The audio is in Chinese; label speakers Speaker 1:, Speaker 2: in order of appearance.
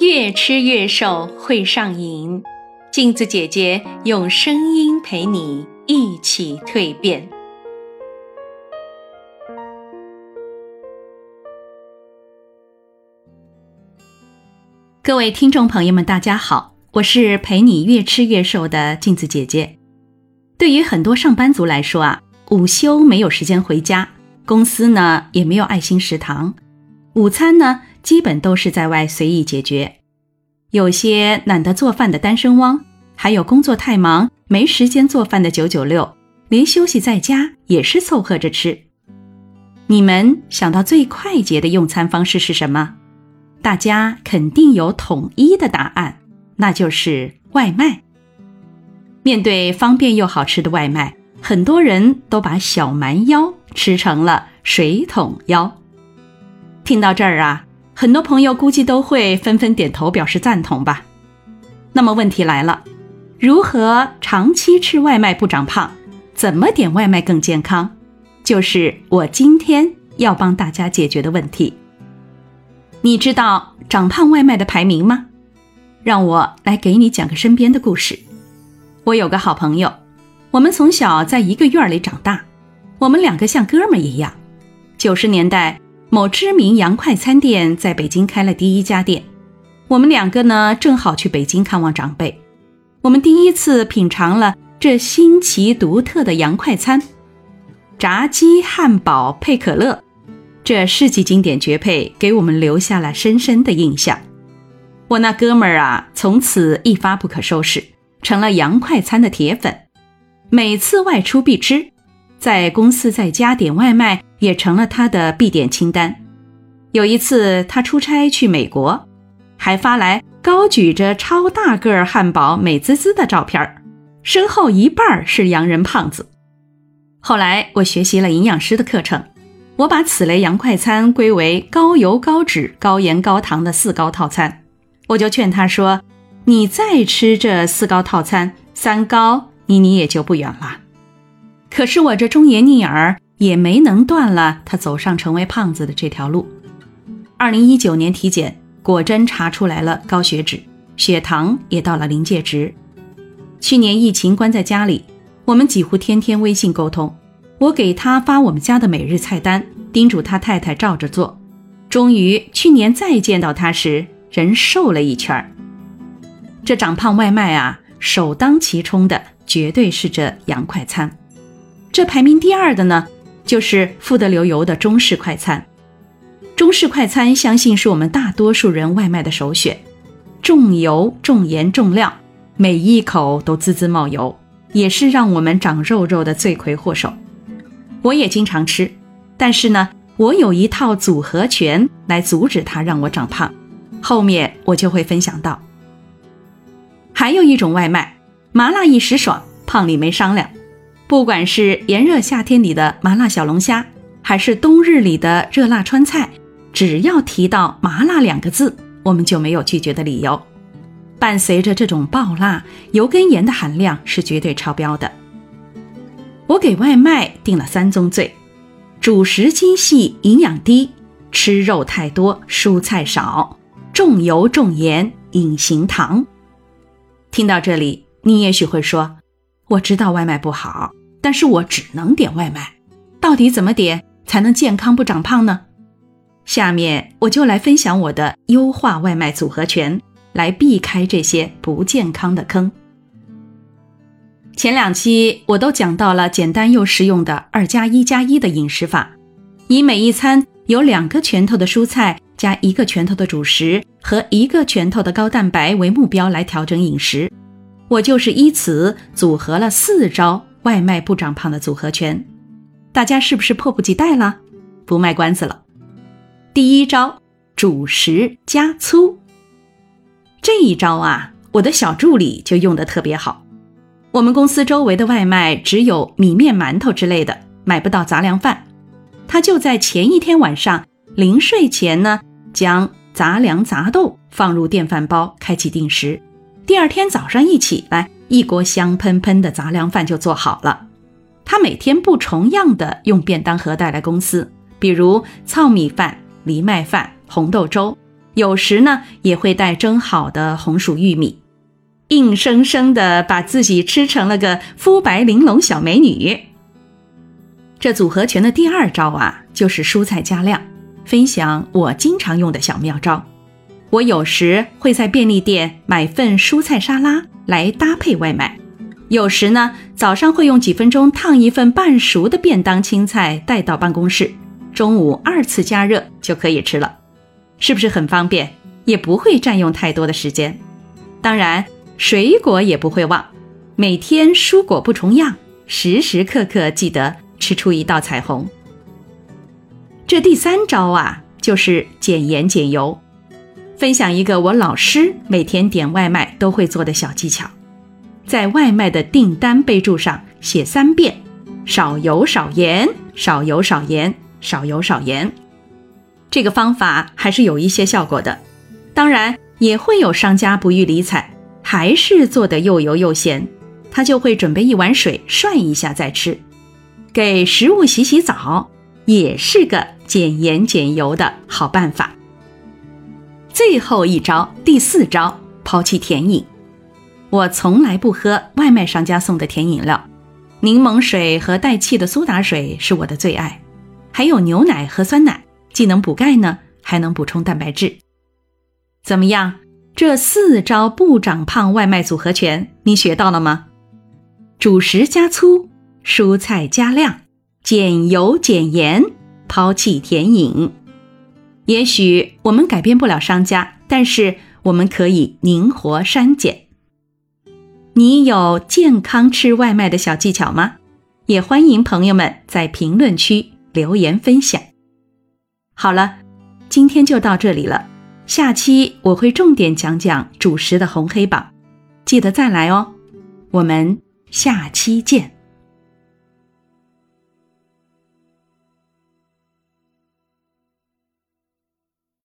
Speaker 1: 越吃越瘦会上瘾，镜子姐姐用声音陪你一起蜕变。各位听众朋友们，大家好，我是陪你越吃越瘦的镜子姐姐。对于很多上班族来说啊，午休没有时间回家，公司呢也没有爱心食堂，午餐呢。基本都是在外随意解决，有些懒得做饭的单身汪，还有工作太忙没时间做饭的九九六，连休息在家也是凑合着吃。你们想到最快捷的用餐方式是什么？大家肯定有统一的答案，那就是外卖。面对方便又好吃的外卖，很多人都把小蛮腰吃成了水桶腰。听到这儿啊。很多朋友估计都会纷纷点头表示赞同吧。那么问题来了，如何长期吃外卖不长胖？怎么点外卖更健康？就是我今天要帮大家解决的问题。你知道长胖外卖的排名吗？让我来给你讲个身边的故事。我有个好朋友，我们从小在一个院里长大，我们两个像哥们一样。九十年代。某知名洋快餐店在北京开了第一家店，我们两个呢正好去北京看望长辈，我们第一次品尝了这新奇独特的洋快餐，炸鸡汉堡配可乐，这世纪经典绝配给我们留下了深深的印象。我那哥们儿啊，从此一发不可收拾，成了洋快餐的铁粉，每次外出必吃。在公司在家点外卖也成了他的必点清单。有一次他出差去美国，还发来高举着超大个儿汉堡美滋滋的照片身后一半是洋人胖子。后来我学习了营养师的课程，我把此类洋快餐归为高油高脂高盐高糖的四高套餐。我就劝他说：“你再吃这四高套餐，三高离你也就不远了。”可是我这忠言逆耳也没能断了他走上成为胖子的这条路。二零一九年体检果真查出来了高血脂，血糖也到了临界值。去年疫情关在家里，我们几乎天天微信沟通，我给他发我们家的每日菜单，叮嘱他太太照着做。终于去年再见到他时，人瘦了一圈儿。这长胖外卖啊，首当其冲的绝对是这洋快餐。这排名第二的呢，就是富得流油的中式快餐。中式快餐相信是我们大多数人外卖的首选，重油、重盐、重料，每一口都滋滋冒油，也是让我们长肉肉的罪魁祸首。我也经常吃，但是呢，我有一套组合拳来阻止它让我长胖，后面我就会分享到。还有一种外卖，麻辣一时爽，胖里没商量。不管是炎热夏天里的麻辣小龙虾，还是冬日里的热辣川菜，只要提到麻辣两个字，我们就没有拒绝的理由。伴随着这种爆辣，油跟盐的含量是绝对超标的。我给外卖定了三宗罪：主食精细，营养低；吃肉太多，蔬菜少；重油重盐，隐形糖。听到这里，你也许会说：“我知道外卖不好。”但是我只能点外卖，到底怎么点才能健康不长胖呢？下面我就来分享我的优化外卖组合拳，来避开这些不健康的坑。前两期我都讲到了简单又实用的二加一加一的饮食法，以每一餐有两个拳头的蔬菜加一个拳头的主食和一个拳头的高蛋白为目标来调整饮食。我就是依此组合了四招。外卖不长胖的组合拳，大家是不是迫不及待了？不卖关子了。第一招，主食加粗。这一招啊，我的小助理就用的特别好。我们公司周围的外卖只有米面馒头之类的，买不到杂粮饭。他就在前一天晚上临睡前呢，将杂粮杂豆放入电饭煲，开启定时。第二天早上一起来。一锅香喷喷的杂粮饭就做好了。他每天不重样的用便当盒带来公司，比如糙米饭、藜麦饭、红豆粥，有时呢也会带蒸好的红薯玉米，硬生生的把自己吃成了个肤白玲珑小美女。这组合拳的第二招啊，就是蔬菜加量。分享我经常用的小妙招。我有时会在便利店买份蔬菜沙拉来搭配外卖，有时呢早上会用几分钟烫一份半熟的便当青菜带到办公室，中午二次加热就可以吃了，是不是很方便？也不会占用太多的时间。当然，水果也不会忘，每天蔬果不重样，时时刻刻记得吃出一道彩虹。这第三招啊，就是减盐减油。分享一个我老师每天点外卖都会做的小技巧，在外卖的订单备注上写三遍“少油少盐，少油少盐，少油少盐”。这个方法还是有一些效果的。当然，也会有商家不予理睬，还是做的又油又咸，他就会准备一碗水涮一下再吃，给食物洗洗澡，也是个。减盐减油的好办法。最后一招，第四招，抛弃甜饮。我从来不喝外卖商家送的甜饮料，柠檬水和带气的苏打水是我的最爱，还有牛奶和酸奶，既能补钙呢，还能补充蛋白质。怎么样？这四招不长胖外卖组合拳，你学到了吗？主食加粗，蔬菜加量，减油减盐。抛弃甜饮，也许我们改变不了商家，但是我们可以灵活删减。你有健康吃外卖的小技巧吗？也欢迎朋友们在评论区留言分享。好了，今天就到这里了，下期我会重点讲讲主食的红黑榜，记得再来哦。我们下期见。